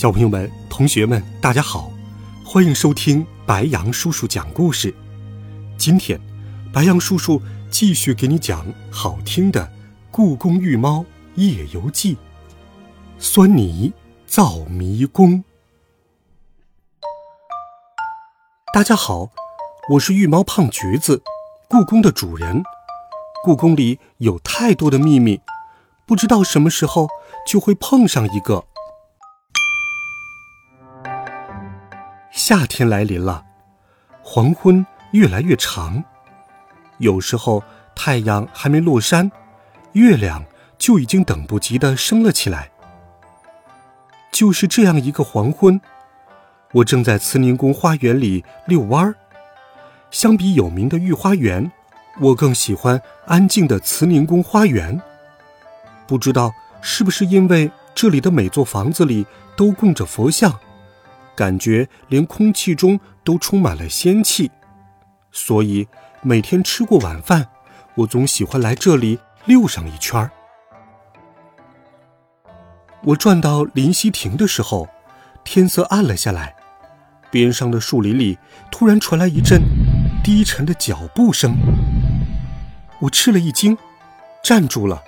小朋友们、同学们，大家好，欢迎收听白羊叔叔讲故事。今天，白羊叔叔继续给你讲好听的《故宫御猫夜游记》。酸泥造迷宫。大家好，我是御猫胖橘子，故宫的主人。故宫里有太多的秘密，不知道什么时候就会碰上一个。夏天来临了，黄昏越来越长，有时候太阳还没落山，月亮就已经等不及的升了起来。就是这样一个黄昏，我正在慈宁宫花园里遛弯儿。相比有名的御花园，我更喜欢安静的慈宁宫花园。不知道是不是因为这里的每座房子里都供着佛像。感觉连空气中都充满了仙气，所以每天吃过晚饭，我总喜欢来这里溜上一圈儿。我转到林溪亭的时候，天色暗了下来，边上的树林里突然传来一阵低沉的脚步声。我吃了一惊，站住了。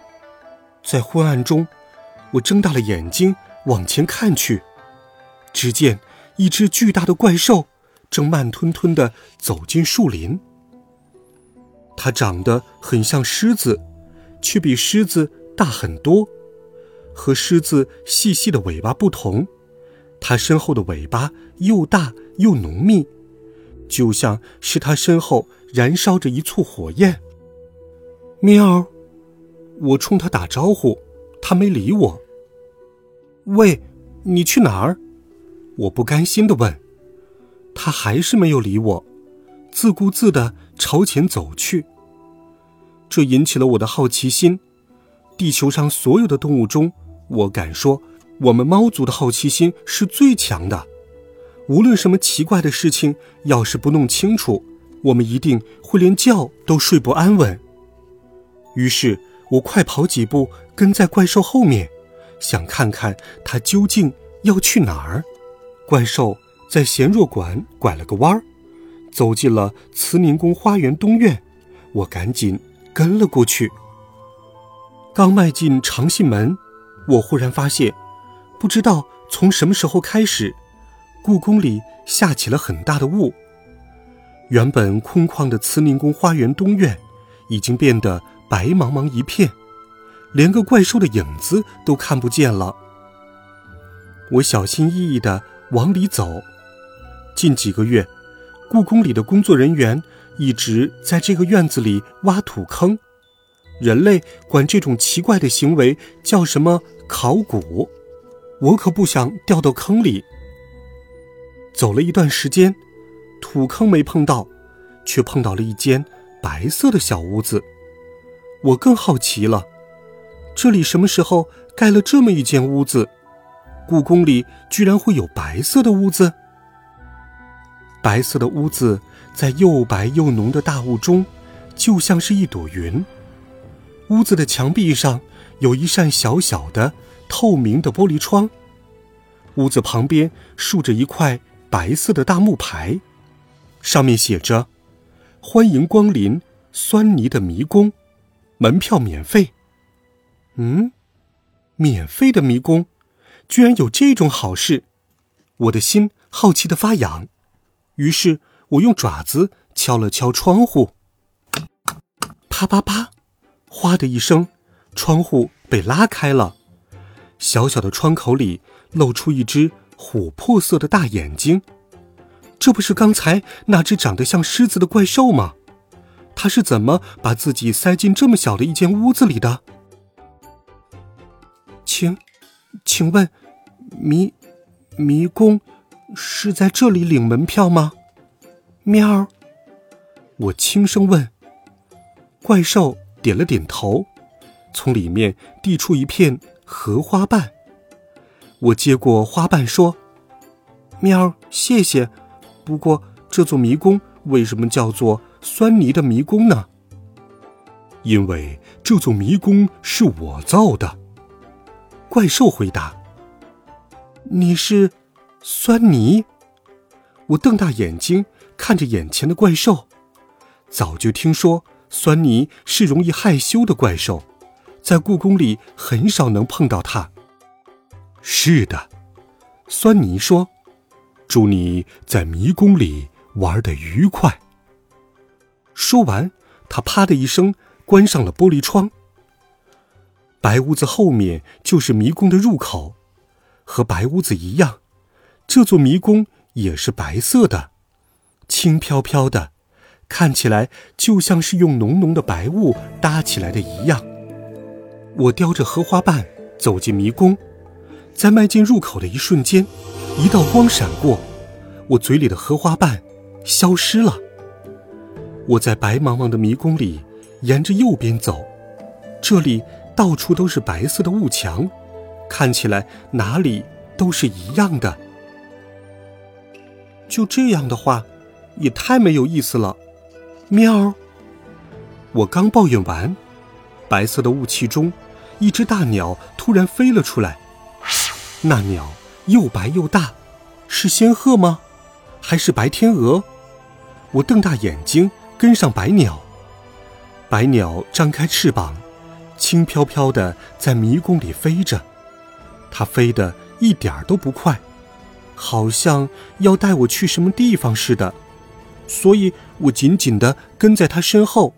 在昏暗中，我睁大了眼睛往前看去，只见。一只巨大的怪兽正慢吞吞地走进树林。它长得很像狮子，却比狮子大很多。和狮子细细的尾巴不同，它身后的尾巴又大又浓密，就像是它身后燃烧着一簇火焰。喵！我冲它打招呼，它没理我。喂，你去哪儿？我不甘心的问，他还是没有理我，自顾自的朝前走去。这引起了我的好奇心。地球上所有的动物中，我敢说，我们猫族的好奇心是最强的。无论什么奇怪的事情，要是不弄清楚，我们一定会连觉都睡不安稳。于是我快跑几步，跟在怪兽后面，想看看它究竟要去哪儿。怪兽在贤若馆拐了个弯儿，走进了慈宁宫花园东院。我赶紧跟了过去。刚迈进长信门，我忽然发现，不知道从什么时候开始，故宫里下起了很大的雾。原本空旷的慈宁宫花园东院，已经变得白茫茫一片，连个怪兽的影子都看不见了。我小心翼翼地。往里走，近几个月，故宫里的工作人员一直在这个院子里挖土坑，人类管这种奇怪的行为叫什么“考古”。我可不想掉到坑里。走了一段时间，土坑没碰到，却碰到了一间白色的小屋子。我更好奇了，这里什么时候盖了这么一间屋子？故宫里居然会有白色的屋子。白色的屋子在又白又浓的大雾中，就像是一朵云。屋子的墙壁上有一扇小小的透明的玻璃窗。屋子旁边竖着一块白色的大木牌，上面写着：“欢迎光临酸泥的迷宫，门票免费。”嗯，免费的迷宫。居然有这种好事，我的心好奇的发痒。于是我用爪子敲了敲窗户，啪啪啪，哗的一声，窗户被拉开了。小小的窗口里露出一只琥珀色的大眼睛。这不是刚才那只长得像狮子的怪兽吗？它是怎么把自己塞进这么小的一间屋子里的？请，请问。迷迷宫是在这里领门票吗？喵！我轻声问。怪兽点了点头，从里面递出一片荷花瓣。我接过花瓣说：“喵，谢谢。不过这座迷宫为什么叫做酸泥的迷宫呢？”因为这座迷宫是我造的。怪兽回答：“你是酸泥？”我瞪大眼睛看着眼前的怪兽，早就听说酸泥是容易害羞的怪兽，在故宫里很少能碰到它。是的，酸泥说：“祝你在迷宫里玩的愉快。”说完，他啪的一声关上了玻璃窗。白屋子后面就是迷宫的入口，和白屋子一样，这座迷宫也是白色的，轻飘飘的，看起来就像是用浓浓的白雾搭起来的一样。我叼着荷花瓣走进迷宫。在迈进入口的一瞬间，一道光闪过，我嘴里的荷花瓣消失了。我在白茫茫的迷宫里，沿着右边走，这里到处都是白色的雾墙，看起来哪里都是一样的。就这样的话，也太没有意思了。喵！我刚抱怨完，白色的雾气中，一只大鸟突然飞了出来。那鸟又白又大，是仙鹤吗？还是白天鹅？我瞪大眼睛跟上白鸟。白鸟张开翅膀，轻飘飘的在迷宫里飞着。它飞得一点儿都不快，好像要带我去什么地方似的。所以我紧紧的跟在它身后。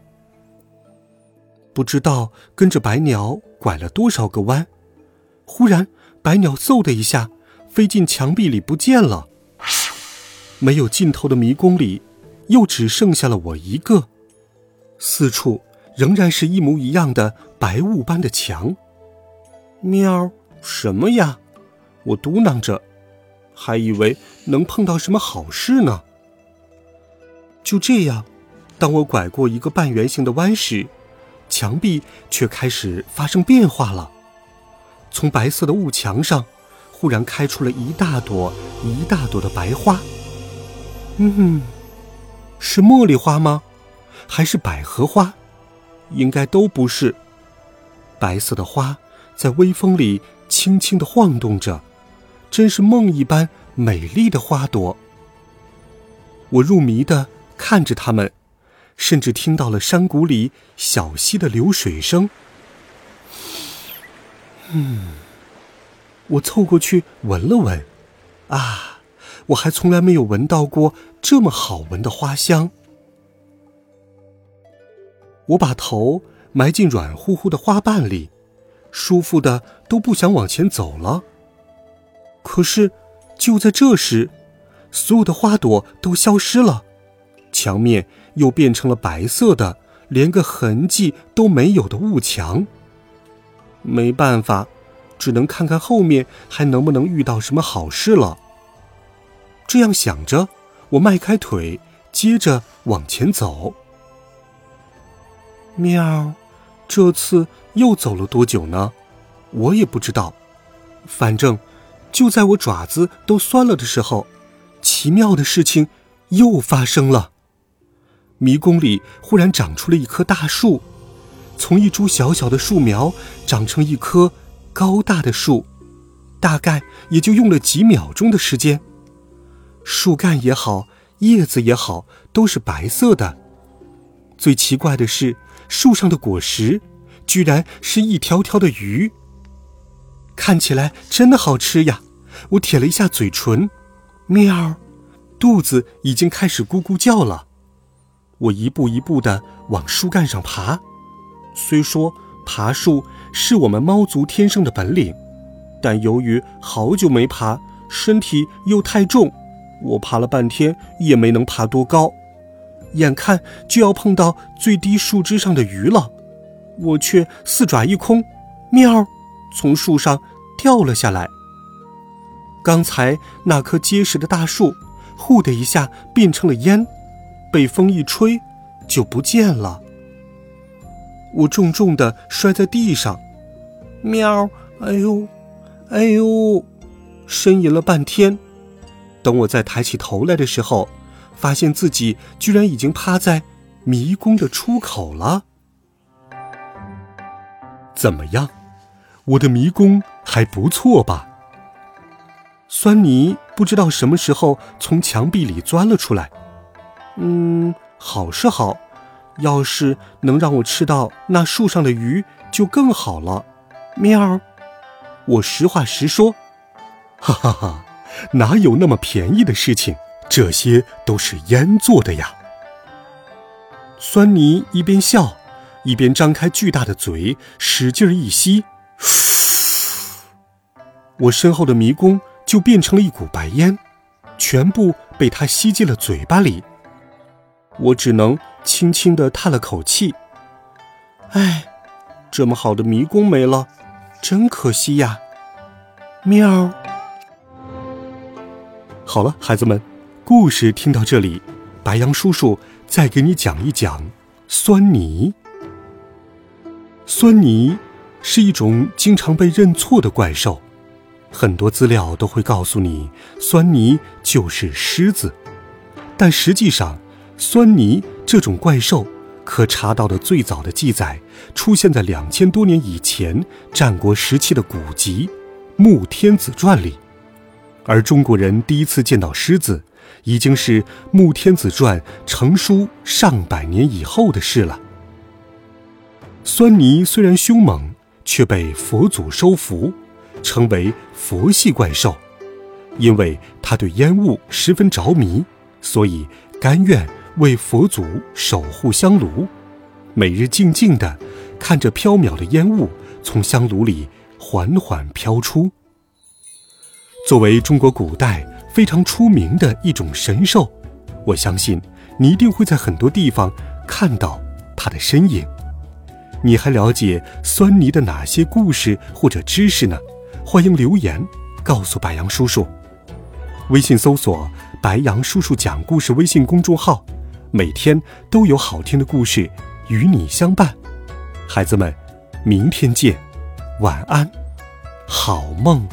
不知道跟着白鸟拐了多少个弯，忽然。白鸟嗖的一下飞进墙壁里不见了。没有尽头的迷宫里，又只剩下了我一个。四处仍然是一模一样的白雾般的墙。喵，什么呀？我嘟囔着，还以为能碰到什么好事呢。就这样，当我拐过一个半圆形的弯时，墙壁却开始发生变化了。从白色的雾墙上，忽然开出了一大朵一大朵的白花。嗯，是茉莉花吗？还是百合花？应该都不是。白色的花在微风里轻轻的晃动着，真是梦一般美丽的花朵。我入迷的看着它们，甚至听到了山谷里小溪的流水声。嗯，我凑过去闻了闻，啊，我还从来没有闻到过这么好闻的花香。我把头埋进软乎乎的花瓣里，舒服的都不想往前走了。可是，就在这时，所有的花朵都消失了，墙面又变成了白色的，连个痕迹都没有的雾墙。没办法，只能看看后面还能不能遇到什么好事了。这样想着，我迈开腿，接着往前走。喵，这次又走了多久呢？我也不知道。反正，就在我爪子都酸了的时候，奇妙的事情又发生了。迷宫里忽然长出了一棵大树。从一株小小的树苗长成一棵高大的树，大概也就用了几秒钟的时间。树干也好，叶子也好，都是白色的。最奇怪的是，树上的果实居然是一条条的鱼，看起来真的好吃呀！我舔了一下嘴唇，喵，肚子已经开始咕咕叫了。我一步一步的往树干上爬。虽说爬树是我们猫族天生的本领，但由于好久没爬，身体又太重，我爬了半天也没能爬多高。眼看就要碰到最低树枝上的鱼了，我却四爪一空，喵，从树上掉了下来。刚才那棵结实的大树，呼的一下变成了烟，被风一吹，就不见了。我重重的摔在地上，喵！哎呦，哎呦！呻吟了半天。等我再抬起头来的时候，发现自己居然已经趴在迷宫的出口了。怎么样，我的迷宫还不错吧？酸泥不知道什么时候从墙壁里钻了出来。嗯，好是好。要是能让我吃到那树上的鱼，就更好了。喵！我实话实说，哈哈哈，哪有那么便宜的事情？这些都是烟做的呀。酸泥一边笑，一边张开巨大的嘴，使劲一吸，我身后的迷宫就变成了一股白烟，全部被他吸进了嘴巴里。我只能。轻轻的叹了口气，唉，这么好的迷宫没了，真可惜呀！喵。好了，孩子们，故事听到这里，白羊叔叔再给你讲一讲酸泥。酸泥是一种经常被认错的怪兽，很多资料都会告诉你，酸泥就是狮子，但实际上，酸泥。这种怪兽可查到的最早的记载出现在两千多年以前战国时期的古籍《穆天子传》里，而中国人第一次见到狮子，已经是《穆天子传》成书上百年以后的事了。酸泥虽然凶猛，却被佛祖收服，成为佛系怪兽，因为他对烟雾十分着迷，所以甘愿。为佛祖守护香炉，每日静静地看着飘渺的烟雾从香炉里缓缓飘出。作为中国古代非常出名的一种神兽，我相信你一定会在很多地方看到它的身影。你还了解酸泥的哪些故事或者知识呢？欢迎留言告诉白杨叔叔。微信搜索“白杨叔叔讲故事”微信公众号。每天都有好听的故事与你相伴，孩子们，明天见，晚安，好梦。